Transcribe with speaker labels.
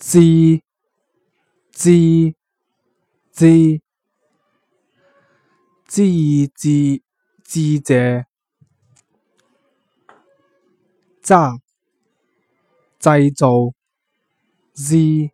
Speaker 1: 知 z z z z 记者，炸，制造 zgz